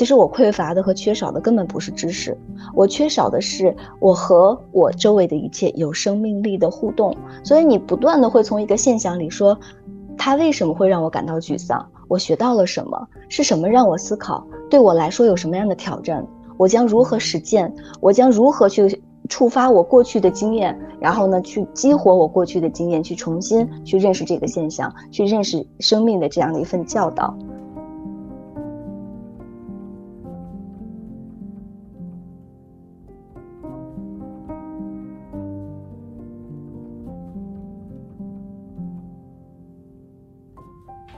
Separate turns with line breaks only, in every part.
其实我匮乏的和缺少的根本不是知识，我缺少的是我和我周围的一切有生命力的互动。所以你不断的会从一个现象里说，它为什么会让我感到沮丧？我学到了什么？是什么让我思考？对我来说有什么样的挑战？我将如何实践？我将如何去触发我过去的经验？然后呢，去激活我过去的经验，去重新去认识这个现象，去认识生命的这样的一份教导。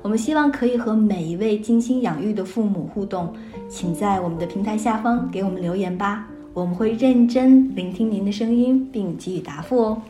我们希望可以和每一位精心养育的父母互动，请在我们的平台下方给我们留言吧，我们会认真聆听您的声音并给予答复哦。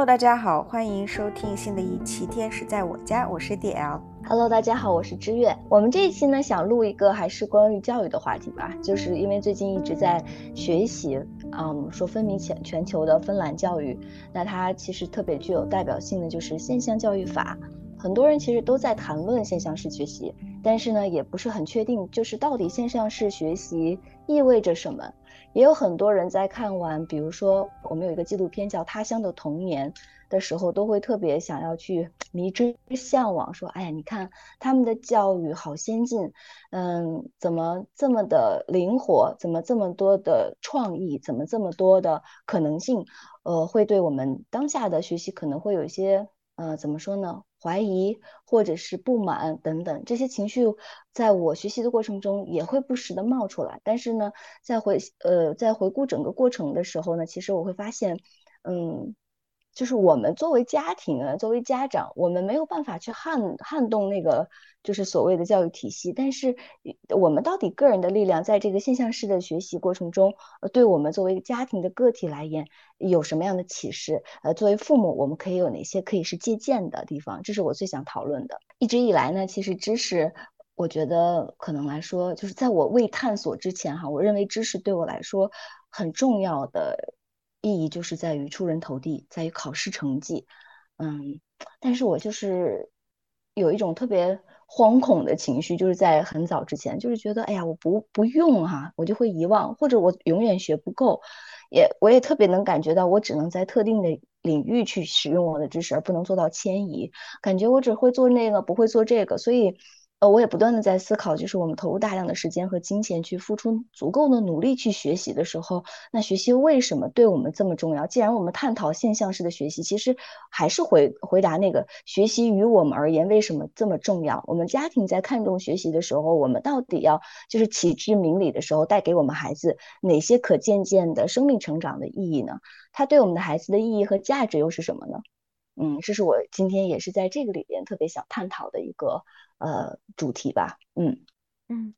Hello，大家好，欢迎收听新的一期《天使在我家》，我是 DL。
Hello，大家好，我是知月。我们这一期呢，想录一个还是关于教育的话题吧，就是因为最近一直在学习，嗯，说风靡全全球的芬兰教育，那它其实特别具有代表性的就是现象教育法。很多人其实都在谈论现象式学习，但是呢，也不是很确定，就是到底线上式学习意味着什么。也有很多人在看完，比如说我们有一个纪录片叫《他乡的童年》的时候，都会特别想要去迷之向往，说：“哎呀，你看他们的教育好先进，嗯，怎么这么的灵活？怎么这么多的创意？怎么这么多的可能性？呃，会对我们当下的学习可能会有一些，呃，怎么说呢？”怀疑或者是不满等等这些情绪，在我学习的过程中也会不时的冒出来。但是呢，在回呃在回顾整个过程的时候呢，其实我会发现，嗯。就是我们作为家庭啊，作为家长，我们没有办法去撼撼动那个就是所谓的教育体系。但是，我们到底个人的力量在这个现象式的学习过程中，呃，对我们作为家庭的个体来言，有什么样的启示？呃，作为父母，我们可以有哪些可以是借鉴的地方？这是我最想讨论的。一直以来呢，其实知识，我觉得可能来说，就是在我未探索之前哈，我认为知识对我来说很重要的。意义就是在于出人头地，在于考试成绩，嗯，但是我就是有一种特别惶恐的情绪，就是在很早之前，就是觉得，哎呀，我不不用哈，我就会遗忘，或者我永远学不够，也我也特别能感觉到，我只能在特定的领域去使用我的知识，而不能做到迁移，感觉我只会做那个，不会做这个，所以。呃，我也不断的在思考，就是我们投入大量的时间和金钱去付出足够的努力去学习的时候，那学习为什么对我们这么重要？既然我们探讨现象式的学习，其实还是回回答那个学习于我们而言为什么这么重要？我们家庭在看重学习的时候，我们到底要就是启智明理的时候，带给我们孩子哪些可渐渐的生命成长的意义呢？它对我们的孩子的意义和价值又是什么呢？嗯，这是我今天也是在这个里边特别想探讨的一个。呃，主题吧，嗯
嗯，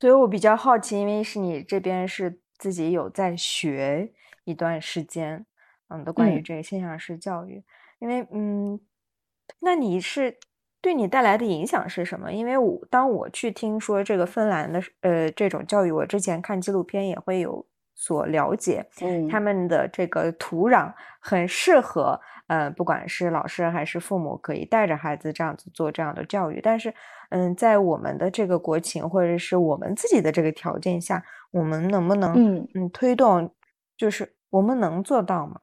所以我比较好奇，因为是你这边是自己有在学一段时间，嗯的关于这个现象式教育，因为嗯，那你是对你带来的影响是什么？因为我当我去听说这个芬兰的呃这种教育，我之前看纪录片也会有所了解，嗯，他们的这个土壤很适合。嗯，不管是老师还是父母，可以带着孩子这样子做这样的教育。但是，嗯，在我们的这个国情或者是我们自己的这个条件下，我们能不能嗯嗯推动，就是我们能做到吗？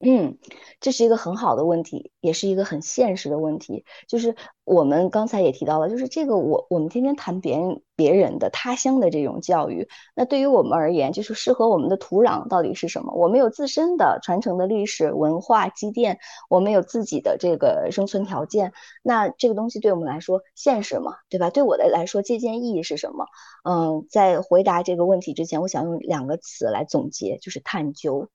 嗯，这是一个很好的问题，也是一个很现实的问题。就是我们刚才也提到了，就是这个我我们天天谈别人别人的他乡的这种教育，那对于我们而言，就是适合我们的土壤到底是什么？我们有自身的传承的历史文化积淀，我们有自己的这个生存条件，那这个东西对我们来说现实吗？对吧？对我的来说，借鉴意义是什么？嗯，在回答这个问题之前，我想用两个词来总结，就是探究。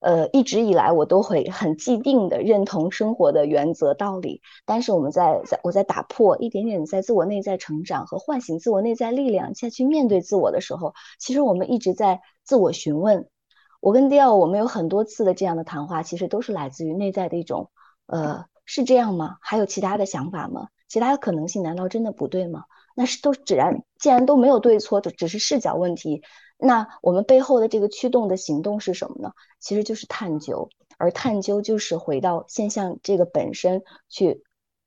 呃，一直以来我都会很既定的认同生活的原则道理，但是我们在在我在打破一点点在自我内在成长和唤醒自我内在力量，再去面对自我的时候，其实我们一直在自我询问。我跟迪奥，我们有很多次的这样的谈话，其实都是来自于内在的一种，呃，是这样吗？还有其他的想法吗？其他的可能性难道真的不对吗？那是都只然，既然都没有对错，就只是视角问题。那我们背后的这个驱动的行动是什么呢？其实就是探究，而探究就是回到现象这个本身去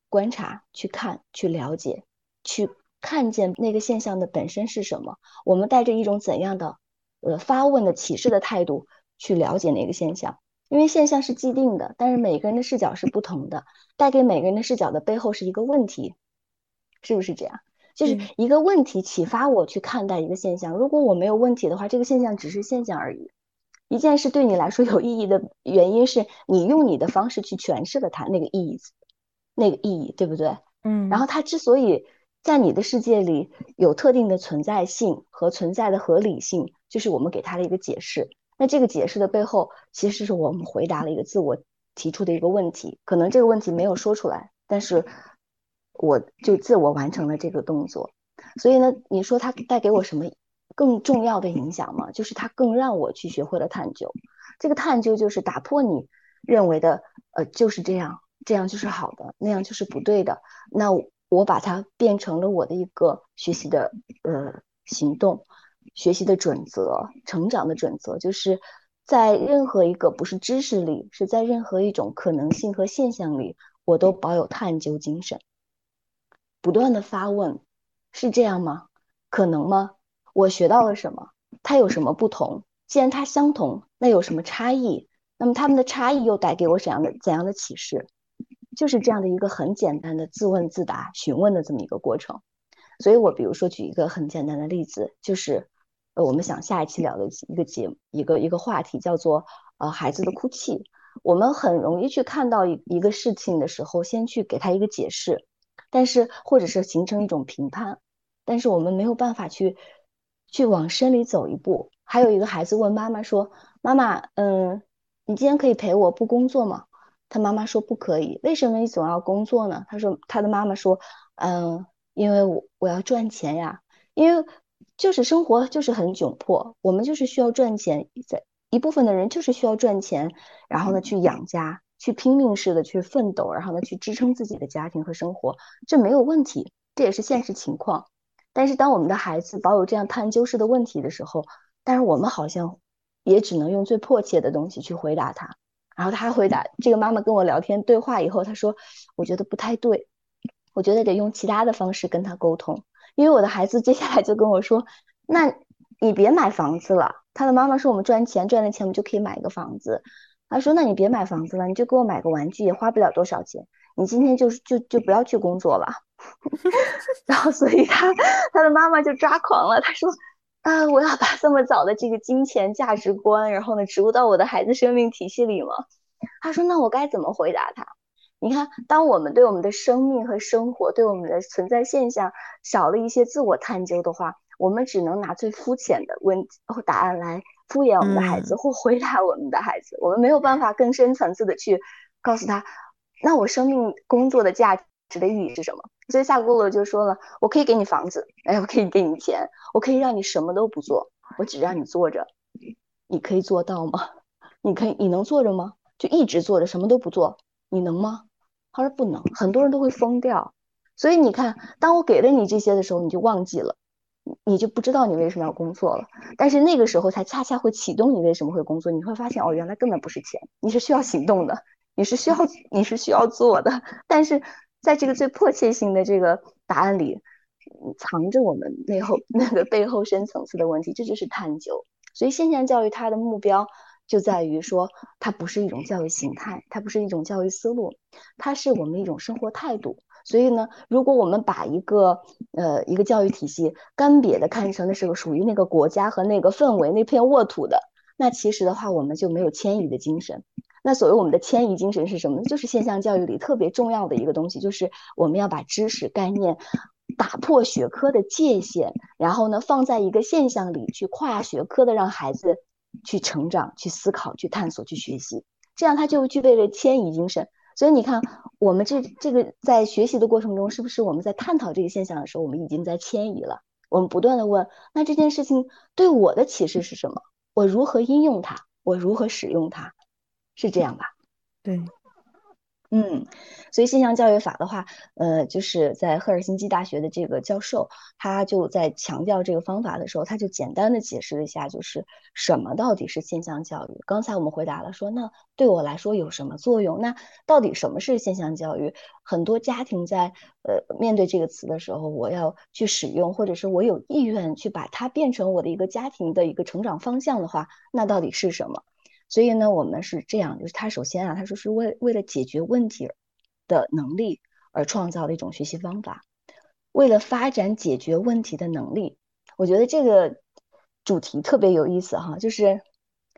观察、去看、去了解、去看见那个现象的本身是什么。我们带着一种怎样的呃发问的启示的态度去了解那个现象，因为现象是既定的，但是每个人的视角是不同的，带给每个人的视角的背后是一个问题，是不是这样？就是一个问题启发我去看待一个现象。如果我没有问题的话，这个现象只是现象而已。一件事对你来说有意义的原因是你用你的方式去诠释了它那个意义，那个意义对不对？
嗯。
然后它之所以在你的世界里有特定的存在性和存在的合理性，就是我们给它的一个解释。那这个解释的背后，其实是我们回答了一个自我提出的一个问题。可能这个问题没有说出来，但是。我就自我完成了这个动作，所以呢，你说它带给我什么更重要的影响吗？就是它更让我去学会了探究。这个探究就是打破你认为的，呃，就是这样，这样就是好的，那样就是不对的。那我把它变成了我的一个学习的呃行动，学习的准则，成长的准则，就是在任何一个不是知识里，是在任何一种可能性和现象里，我都保有探究精神。不断的发问，是这样吗？可能吗？我学到了什么？它有什么不同？既然它相同，那有什么差异？那么它们的差异又带给我怎样的怎样的启示？就是这样的一个很简单的自问自答、询问的这么一个过程。所以我比如说举一个很简单的例子，就是呃，我们想下一期聊的一个节一个一个话题叫做呃孩子的哭泣。我们很容易去看到一一个事情的时候，先去给他一个解释。但是，或者是形成一种评判，但是我们没有办法去去往深里走一步。还有一个孩子问妈妈说：“妈妈，嗯，你今天可以陪我不工作吗？”他妈妈说：“不可以。”为什么你总要工作呢？他说：“他的妈妈说，嗯，因为我我要赚钱呀，因为就是生活就是很窘迫，我们就是需要赚钱，在一部分的人就是需要赚钱，然后呢去养家。”去拼命似的去奋斗，然后呢，去支撑自己的家庭和生活，这没有问题，这也是现实情况。但是当我们的孩子保有这样探究式的问题的时候，但是我们好像也只能用最迫切的东西去回答他。然后他回答这个妈妈跟我聊天对话以后，他说：“我觉得不太对，我觉得得用其他的方式跟他沟通。”因为我的孩子接下来就跟我说：“那你别买房子了。”他的妈妈说：“我们赚钱赚的钱，我们就可以买一个房子。”他说：“那你别买房子了，你就给我买个玩具，也花不了多少钱。你今天就是就就不要去工作了。”然后，所以他他的妈妈就抓狂了。他说：“啊，我要把这么早的这个金钱价值观，然后呢植入到我的孩子生命体系里吗？”他说：“那我该怎么回答他？”你看，当我们对我们的生命和生活，对我们的存在现象少了一些自我探究的话，我们只能拿最肤浅的问或答案来。敷衍我们的孩子或回答我们的孩子，我们没有办法更深层次的去告诉他，那我生命工作的价值的意义是什么？所以萨古鲁就说了，我可以给你房子，哎，我可以给你钱，我可以让你什么都不做，我只让你坐着，你可以做到吗？你可以，你能坐着吗？就一直坐着什么都不做，你能吗？他说不能，很多人都会疯掉。所以你看，当我给了你这些的时候，你就忘记了。你就不知道你为什么要工作了，但是那个时候才恰恰会启动你为什么会工作。你会发现，哦，原来根本不是钱，你是需要行动的，你是需要你是需要做的。但是在这个最迫切性的这个答案里，藏着我们背后那个背后深层次的问题，这就是探究。所以现象教育它的目标就在于说，它不是一种教育形态，它不是一种教育思路，它是我们一种生活态度。所以呢，如果我们把一个呃一个教育体系干瘪的看成的是个属于那个国家和那个氛围那片沃土的，那其实的话，我们就没有迁移的精神。那所谓我们的迁移精神是什么呢？就是现象教育里特别重要的一个东西，就是我们要把知识概念打破学科的界限，然后呢放在一个现象里去跨学科的让孩子去成长、去思考、去探索、去学习，这样他就具备了迁移精神。所以你看，我们这这个在学习的过程中，是不是我们在探讨这个现象的时候，我们已经在迁移了？我们不断的问，那这件事情对我的启示是什么？我如何应用它？我如何使用它？是这样吧？
对。
嗯，所以现象教育法的话，呃，就是在赫尔辛基大学的这个教授，他就在强调这个方法的时候，他就简单的解释了一下，就是什么到底是现象教育。刚才我们回答了说，那对我来说有什么作用？那到底什么是现象教育？很多家庭在呃面对这个词的时候，我要去使用，或者是我有意愿去把它变成我的一个家庭的一个成长方向的话，那到底是什么？所以呢，我们是这样，就是他首先啊，他说是为为了解决问题的能力而创造的一种学习方法，为了发展解决问题的能力。我觉得这个主题特别有意思哈，就是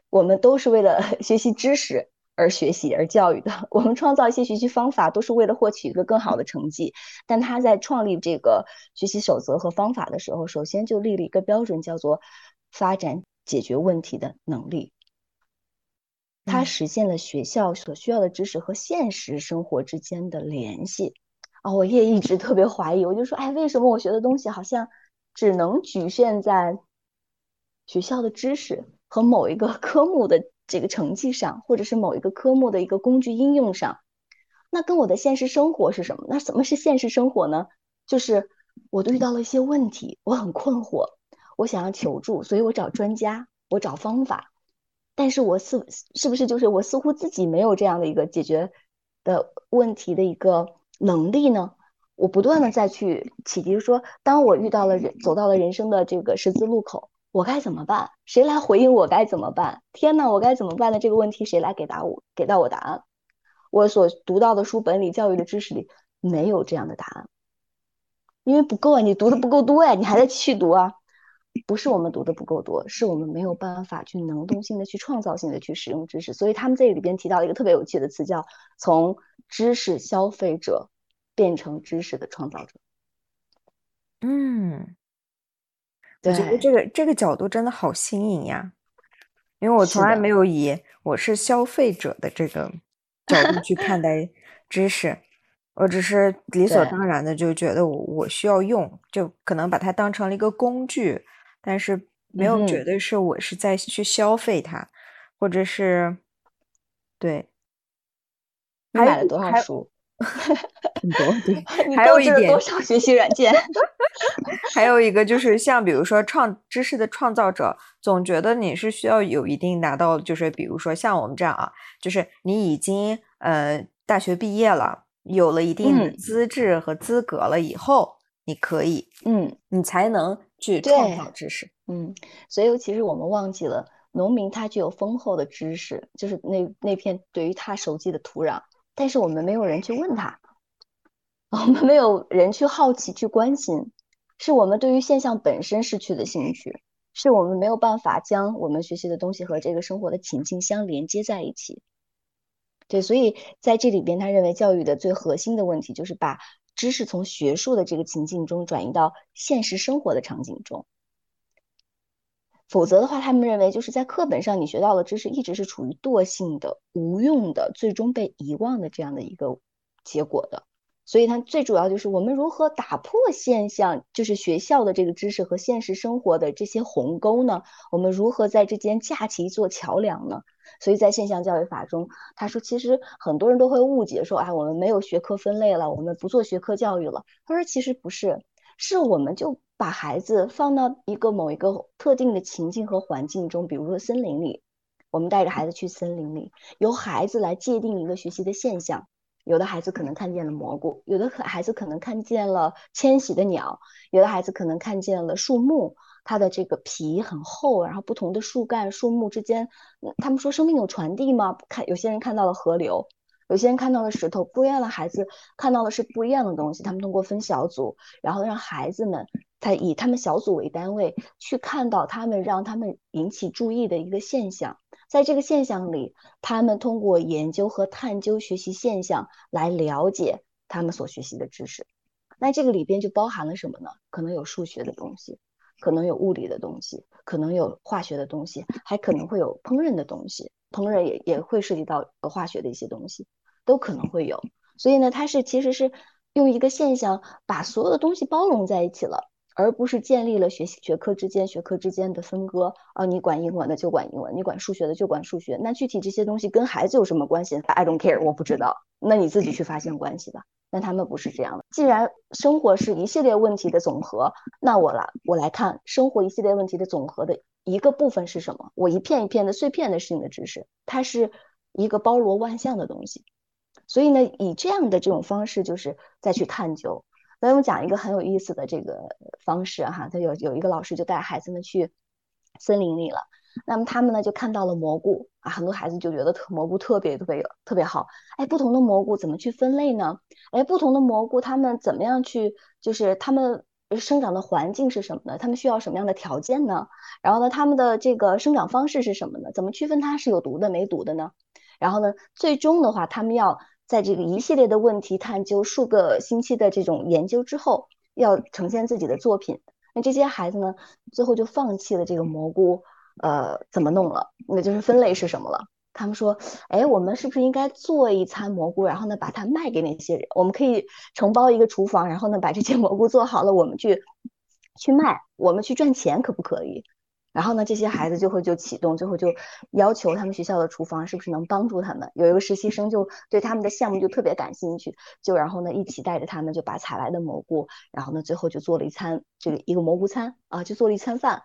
我们都是为了 学习知识而学习而教育的，我们创造一些学习方法都是为了获取一个更好的成绩。但他在创立这个学习守则和方法的时候，首先就立了一个标准，叫做发展解决问题的能力。它实现了学校所需要的知识和现实生活之间的联系啊！我也一直特别怀疑，我就说，哎，为什么我学的东西好像只能局限在学校的知识和某一个 科目的这个成绩上，或者是某一个科目的一个工具应用上？那跟我的现实生活是什么？那什么是现实生活呢？就是我遇到了一些问题，我很困惑，我想要求助，所以我找专家，我找方法。但是我似是不是就是我似乎自己没有这样的一个解决的问题的一个能力呢？我不断的再去启迪说，当我遇到了人走到了人生的这个十字路口，我该怎么办？谁来回应我该怎么办？天呐，我该怎么办的这个问题，谁来给答我给到我答案？我所读到的书本里、教育的知识里没有这样的答案，因为不够啊，你读的不够多呀，你还在继续读啊。不是我们读的不够多，是我们没有办法去能动性的去创造性的去使用知识。所以他们这里边提到一个特别有趣的词，叫从知识消费者变成知识的创造者。
嗯，我觉得这个这个角度真的好新颖呀，因为我从来没有以我是消费者的这个 角度去看待知识。我只是理所当然的就觉得我我需要用，就可能把它当成了一个工具。但是没有绝对是我是在去消费它，或者是对。
你买了多少书？
很多。对。
还有一点，多少学习软件？
还有一个就是，像比如说创知识的创造者，总觉得你是需要有一定拿到，就是比如说像我们这样啊，就是你已经呃大学毕业了，有了一定的资质和资格了以后，你可以，
嗯，
你才能。去创造知识，
嗯，所以其实我们忘记了，农民他具有丰厚的知识，就是那那片对于他熟悉的土壤，但是我们没有人去问他，我们没有人去好奇去关心，是我们对于现象本身失去的兴趣，是我们没有办法将我们学习的东西和这个生活的情境相连接在一起。对，所以在这里边，他认为教育的最核心的问题就是把。知识从学术的这个情境中转移到现实生活的场景中，否则的话，他们认为就是在课本上你学到的知识一直是处于惰性的、无用的、最终被遗忘的这样的一个结果的。所以，它最主要就是我们如何打破现象，就是学校的这个知识和现实生活的这些鸿沟呢？我们如何在之间架起一座桥梁呢？所以在现象教育法中，他说，其实很多人都会误解说，哎，我们没有学科分类了，我们不做学科教育了。他说，其实不是，是我们就把孩子放到一个某一个特定的情境和环境中，比如说森林里，我们带着孩子去森林里，由孩子来界定一个学习的现象。有的孩子可能看见了蘑菇，有的可孩子可能看见了迁徙的鸟，有的孩子可能看见了树木，它的这个皮很厚，然后不同的树干、树木之间，他们说生命有传递吗？看有些人看到了河流，有些人看到了石头，不一样的孩子看到的是不一样的东西。他们通过分小组，然后让孩子们他以他们小组为单位去看到他们让他们引起注意的一个现象，在这个现象里，他们通过研究和探究学习现象来了解他们所学习的知识。那这个里边就包含了什么呢？可能有数学的东西，可能有物理的东西，可能有化学的东西，还可能会有烹饪的东西。烹饪也也会涉及到化学的一些东西，都可能会有。所以呢，它是其实是用一个现象把所有的东西包容在一起了，而不是建立了学习学科之间学科之间的分割。啊，你管英文的就管英文，你管数学的就管数学。那具体这些东西跟孩子有什么关系？I don't care，我不知道。那你自己去发现关系吧。但他们不是这样的。既然生活是一系列问题的总和，那我来我来看生活一系列问题的总和的一个部分是什么？我一片一片的碎片的性的知识，它是一个包罗万象的东西。所以呢，以这样的这种方式，就是再去探究。那我们讲一个很有意思的这个方式哈，他有有一个老师就带孩子们去森林里了。那么他们呢就看到了蘑菇啊，很多孩子就觉得特蘑菇特别特别特别好。哎，不同的蘑菇怎么去分类呢？哎，不同的蘑菇它们怎么样去，就是它们生长的环境是什么呢？它们需要什么样的条件呢？然后呢，它们的这个生长方式是什么呢？怎么区分它是有毒的没毒的呢？然后呢，最终的话，他们要在这个一系列的问题探究数个星期的这种研究之后，要呈现自己的作品。那这些孩子呢，最后就放弃了这个蘑菇。呃，怎么弄了？那就是分类是什么了？他们说，哎，我们是不是应该做一餐蘑菇，然后呢，把它卖给那些人？我们可以承包一个厨房，然后呢，把这些蘑菇做好了，我们去去卖，我们去赚钱，可不可以？然后呢，这些孩子就会就启动，最后就要求他们学校的厨房是不是能帮助他们？有一个实习生就对他们的项目就特别感兴趣，就然后呢，一起带着他们就把采来的蘑菇，然后呢，最后就做了一餐这个一个蘑菇餐啊，就做了一餐饭。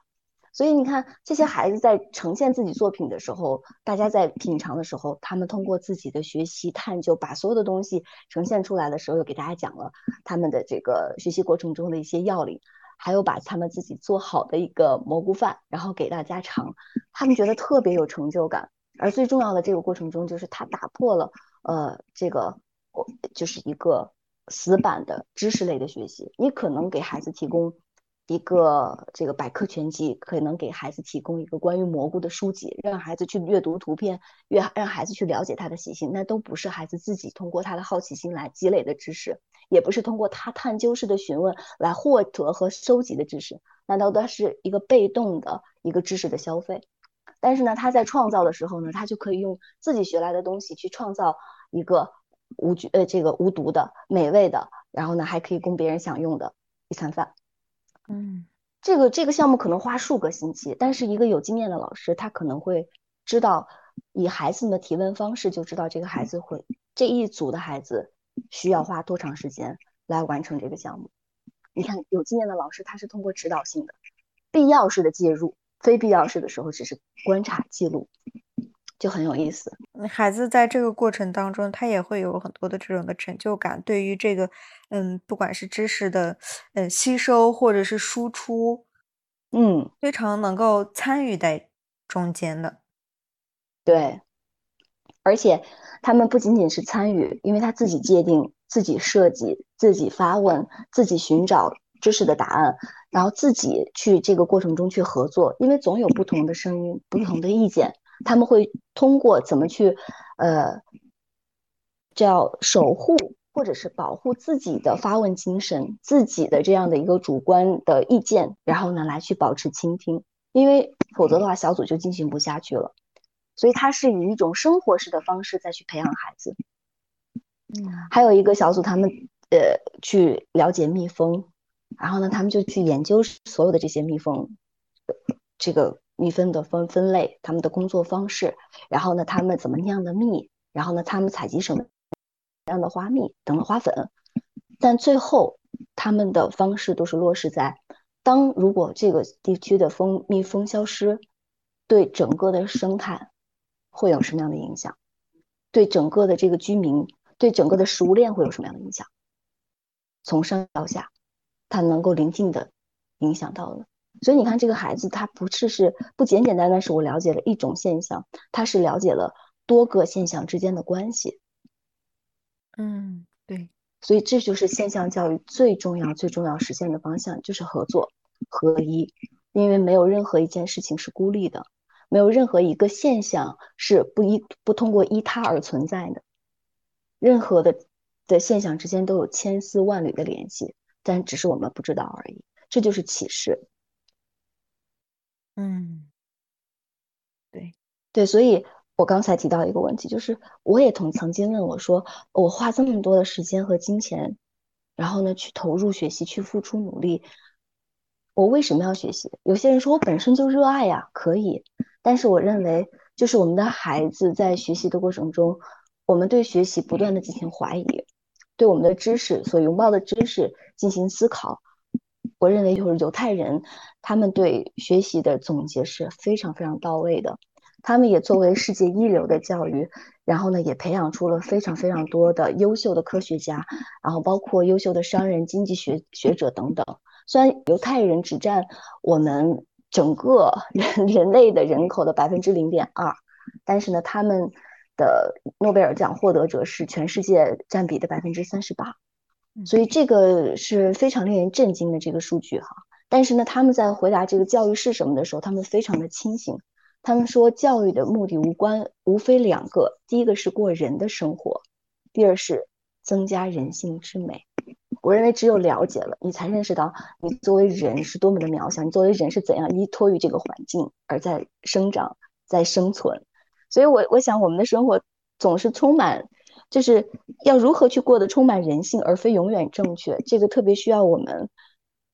所以你看，这些孩子在呈现自己作品的时候，大家在品尝的时候，他们通过自己的学习探究，把所有的东西呈现出来的时候，又给大家讲了他们的这个学习过程中的一些要领，还有把他们自己做好的一个蘑菇饭，然后给大家尝，他们觉得特别有成就感。而最重要的这个过程中，就是他打破了呃这个我就是一个死板的知识类的学习，你可能给孩子提供。一个这个百科全集可能给孩子提供一个关于蘑菇的书籍，让孩子去阅读图片，阅让孩子去了解它的习性，那都不是孩子自己通过他的好奇心来积累的知识，也不是通过他探究式的询问来获得和收集的知识，难道他是一个被动的一个知识的消费？但是呢，他在创造的时候呢，他就可以用自己学来的东西去创造一个无菌呃这个无毒的美味的，然后呢还可以供别人享用的一餐饭。
嗯，
这个这个项目可能花数个星期，但是一个有经验的老师，他可能会知道以孩子们的提问方式就知道这个孩子会这一组的孩子需要花多长时间来完成这个项目。你看，有经验的老师他是通过指导性的、必要式的介入，非必要式的时候只是观察记录。就很有意思。
孩子在这个过程当中，他也会有很多的这种的成就感。对于这个，嗯，不管是知识的，嗯，吸收或者是输出，
嗯，
非常能够参与在中间的。
对，而且他们不仅仅是参与，因为他自己界定、自己设计、自己发问、自己寻找知识的答案，然后自己去这个过程中去合作，因为总有不同的声音、不同的意见。他们会通过怎么去，呃，叫守护或者是保护自己的发问精神，自己的这样的一个主观的意见，然后呢来去保持倾听，因为否则的话小组就进行不下去了。所以他是以一种生活式的方式再去培养孩子。
嗯，
还有一个小组，他们呃去了解蜜蜂，然后呢他们就去研究所有的这些蜜蜂，这个。蜜蜂的分分类，他们的工作方式，然后呢，他们怎么酿的蜜，然后呢，他们采集什么样的花蜜等等花粉，但最后他们的方式都是落实在，当如果这个地区的蜂蜜蜂消失，对整个的生态会有什么样的影响？对整个的这个居民，对整个的食物链会有什么样的影响？从上到下，它能够临近的影响到了所以你看，这个孩子他不是是不简简单单是我了解了一种现象，他是了解了多个现象之间的关系。
嗯，对。
所以这就是现象教育最重要、最重要实现的方向，就是合作合一。因为没有任何一件事情是孤立的，没有任何一个现象是不依不通过依他而存在的。任何的的现象之间都有千丝万缕的联系，但只是我们不知道而已。这就是启示。
嗯，对
对，所以我刚才提到一个问题，就是我也曾曾经问我说，我花这么多的时间和金钱，然后呢去投入学习，去付出努力，我为什么要学习？有些人说我本身就热爱呀，可以，但是我认为，就是我们的孩子在学习的过程中，我们对学习不断的进行怀疑，对我们的知识所拥抱的知识进行思考。我认为就是犹太人，他们对学习的总结是非常非常到位的。他们也作为世界一流的教育，然后呢，也培养出了非常非常多的优秀的科学家，然后包括优秀的商人、经济学学者等等。虽然犹太人只占我们整个人 人类的人口的百分之零点二，但是呢，他们的诺贝尔奖获得者是全世界占比的百分之三十八。所以这个是非常令人震惊的这个数据哈，但是呢，他们在回答这个教育是什么的时候，他们非常的清醒。他们说，教育的目的无关，无非两个：第一个是过人的生活，第二是增加人性之美。我认为只有了解了，你才认识到你作为人是多么的渺小，你作为人是怎样依托于这个环境而在生长、在生存。所以，我我想我们的生活总是充满。就是要如何去过得充满人性，而非永远正确。这个特别需要我们，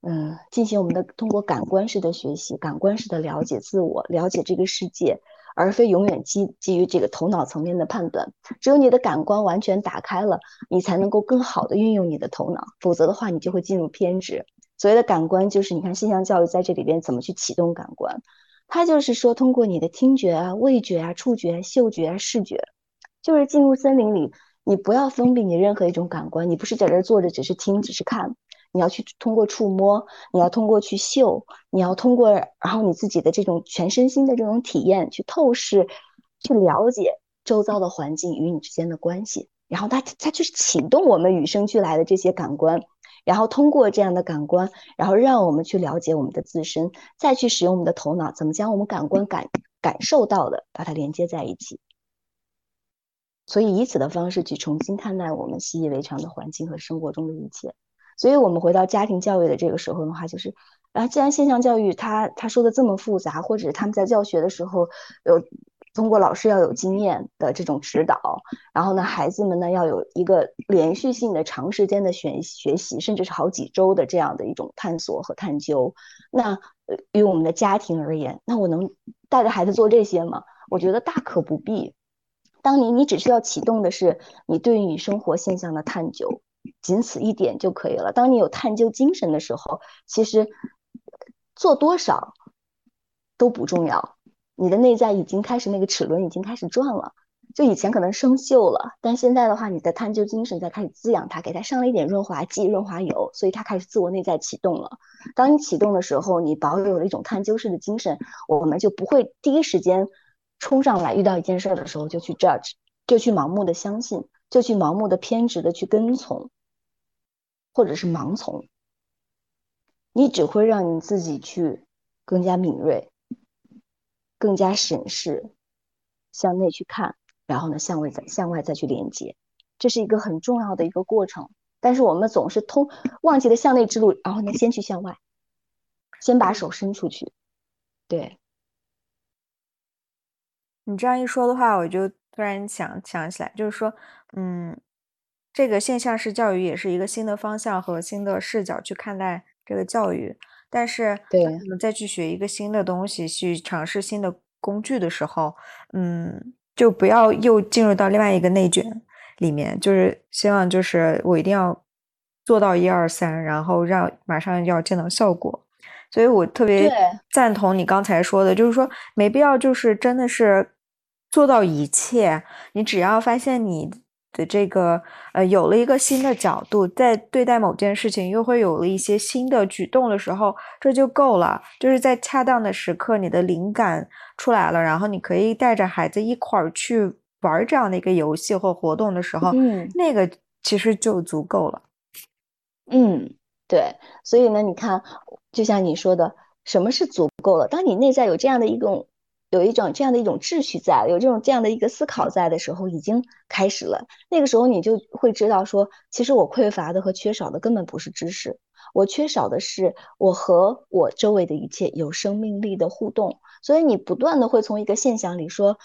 嗯，进行我们的通过感官式的学习，感官式的了解自我，了解这个世界，而非永远基基于这个头脑层面的判断。只有你的感官完全打开了，你才能够更好的运用你的头脑，否则的话，你就会进入偏执。所谓的感官，就是你看现象教育在这里边怎么去启动感官，它就是说通过你的听觉啊、味觉啊、触觉、啊嗅觉啊、视觉，就是进入森林里。你不要封闭你任何一种感官，你不是在这坐着只是听只是看，你要去通过触摸，你要通过去嗅，你要通过然后你自己的这种全身心的这种体验去透视，去了解周遭的环境与你之间的关系，然后它它就是启动我们与生俱来的这些感官，然后通过这样的感官，然后让我们去了解我们的自身，再去使用我们的头脑，怎么将我们感官感感受到的把它连接在一起。所以以此的方式去重新看待我们习以为常的环境和生活中的一切。所以我们回到家庭教育的这个时候的话，就是啊，既然现象教育他他说的这么复杂，或者他们在教学的时候有通过老师要有经验的这种指导，然后呢，孩子们呢要有一个连续性的长时间的学学习，甚至是好几周的这样的一种探索和探究。那于我们的家庭而言，那我能带着孩子做这些吗？我觉得大可不必。当你，你只需要启动的是你对于生活现象的探究，仅此一点就可以了。当你有探究精神的时候，其实做多少都不重要。你的内在已经开始那个齿轮已经开始转了，就以前可能生锈了，但现在的话，你的探究精神在开始滋养它，给它上了一点润滑剂、润滑油，所以它开始自我内在启动了。当你启动的时候，你保有了一种探究式的精神，我们就不会第一时间。冲上来遇到一件事的时候就去 judge，就去盲目的相信，就去盲目的偏执的去跟从，或者是盲从，你只会让你自己去更加敏锐，更加审视，向内去看，然后呢向外再向外再去连接，这是一个很重要的一个过程。但是我们总是通忘记了向内之路，然后呢先去向外，先把手伸出去，对。
你这样一说的话，我就突然想想起来，就是说，嗯，这个现象式教育也是一个新的方向和新的视角去看待这个教育。但是，
对
我们再去学一个新的东西，去尝试新的工具的时候，嗯，就不要又进入到另外一个内卷里面。就是希望，就是我一定要做到一二三，然后让马上要见到效果。所以我特别赞同你刚才说的，就是说没必要，就是真的是。做到一切，你只要发现你的这个呃有了一个新的角度，在对待某件事情又会有了一些新的举动的时候，这就够了。就是在恰当的时刻，你的灵感出来了，然后你可以带着孩子一块儿去玩这样的一个游戏或活动的时候，
嗯，
那个其实就足够了。
嗯，对。所以呢，你看，就像你说的，什么是足够了？当你内在有这样的一种。有一种这样的一种秩序在，有这种这样的一个思考在的时候，已经开始了。那个时候你就会知道，说其实我匮乏的和缺少的根本不是知识，我缺少的是我和我周围的一切有生命力的互动。所以你不断的会从一个现象里说，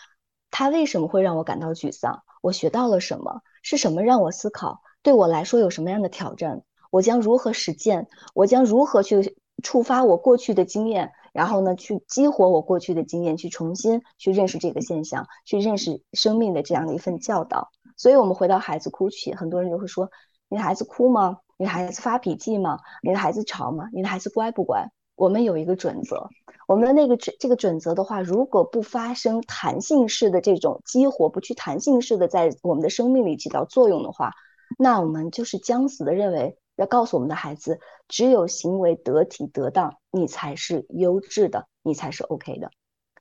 它为什么会让我感到沮丧？我学到了什么？是什么让我思考？对我来说有什么样的挑战？我将如何实践？我将如何去触发我过去的经验？然后呢，去激活我过去的经验，去重新去认识这个现象，去认识生命的这样的一份教导。所以，我们回到孩子哭泣，很多人就会说：“你的孩子哭吗？你的孩子发脾气吗？你的孩子吵吗？你的孩子乖不乖？”我们有一个准则，我们的那个准这个准则的话，如果不发生弹性式的这种激活，不去弹性式的在我们的生命里起到作用的话，那我们就是将死的认为。要告诉我们的孩子，只有行为得体得当，你才是优质的，你才是 OK 的。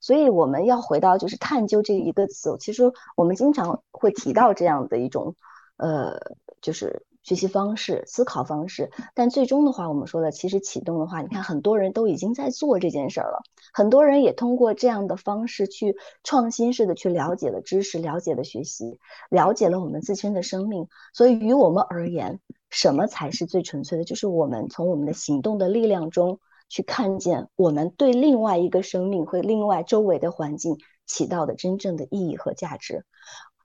所以我们要回到就是探究这一个词，其实我们经常会提到这样的一种，呃，就是。学习方式、思考方式，但最终的话，我们说的其实启动的话，你看很多人都已经在做这件事儿了，很多人也通过这样的方式去创新式的去了解了知识、了解了学习、了解了我们自身的生命。所以，于我们而言，什么才是最纯粹的？就是我们从我们的行动的力量中去看见我们对另外一个生命或另外周围的环境起到的真正的意义和价值。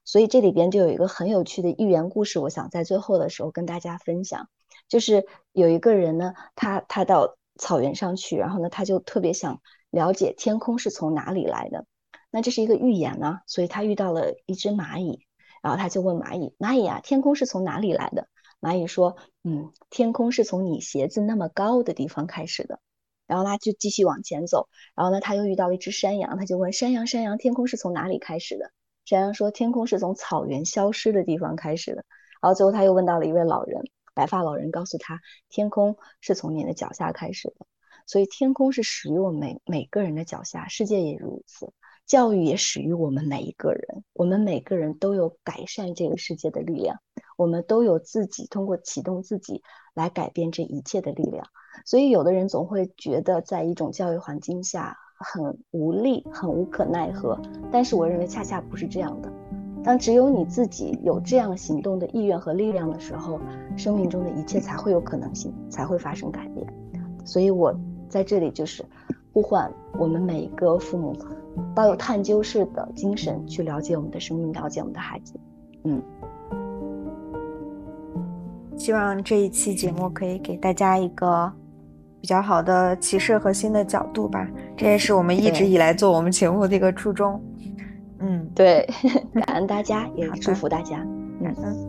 所以这里边就有一个很有趣的寓言故事，我想在最后的时候跟大家分享。就是有一个人呢，他他到草原上去，然后呢，他就特别想了解天空是从哪里来的。那这是一个寓言呢，所以他遇到了一只蚂蚁，然后他就问蚂蚁：“蚂蚁啊，天空是从哪里来的？”蚂蚁说：“嗯，天空是从你鞋子那么高的地方开始的。”然后他就继续往前走，然后呢，他又遇到了一只山羊，他就问山羊：“山羊，天空是从哪里开始的？”山羊说：“天空是从草原消失的地方开始的。”然后最后他又问到了一位老人，白发老人告诉他：“天空是从你的脚下开始的。”所以天空是始于我们每个人的脚下，世界也如此，教育也始于我们每一个人。我们每个人都有改善这个世界的力量，我们都有自己通过启动自己来改变这一切的力量。所以有的人总会觉得，在一种教育环境下。很无力，很无可奈何，但是我认为恰恰不是这样的。当只有你自己有这样行动的意愿和力量的时候，生命中的一切才会有可能性，才会发生改变。所以我在这里就是呼唤我们每一个父母，抱有探究式的精神去了解我们的生命，了解我们的孩子。嗯，
希望这一期节目可以给大家一个。比较好的启示和新的角度吧，这也是我们一直以来做我们节目的一个初衷。嗯，
对，感恩大家，也祝福大家。嗯嗯。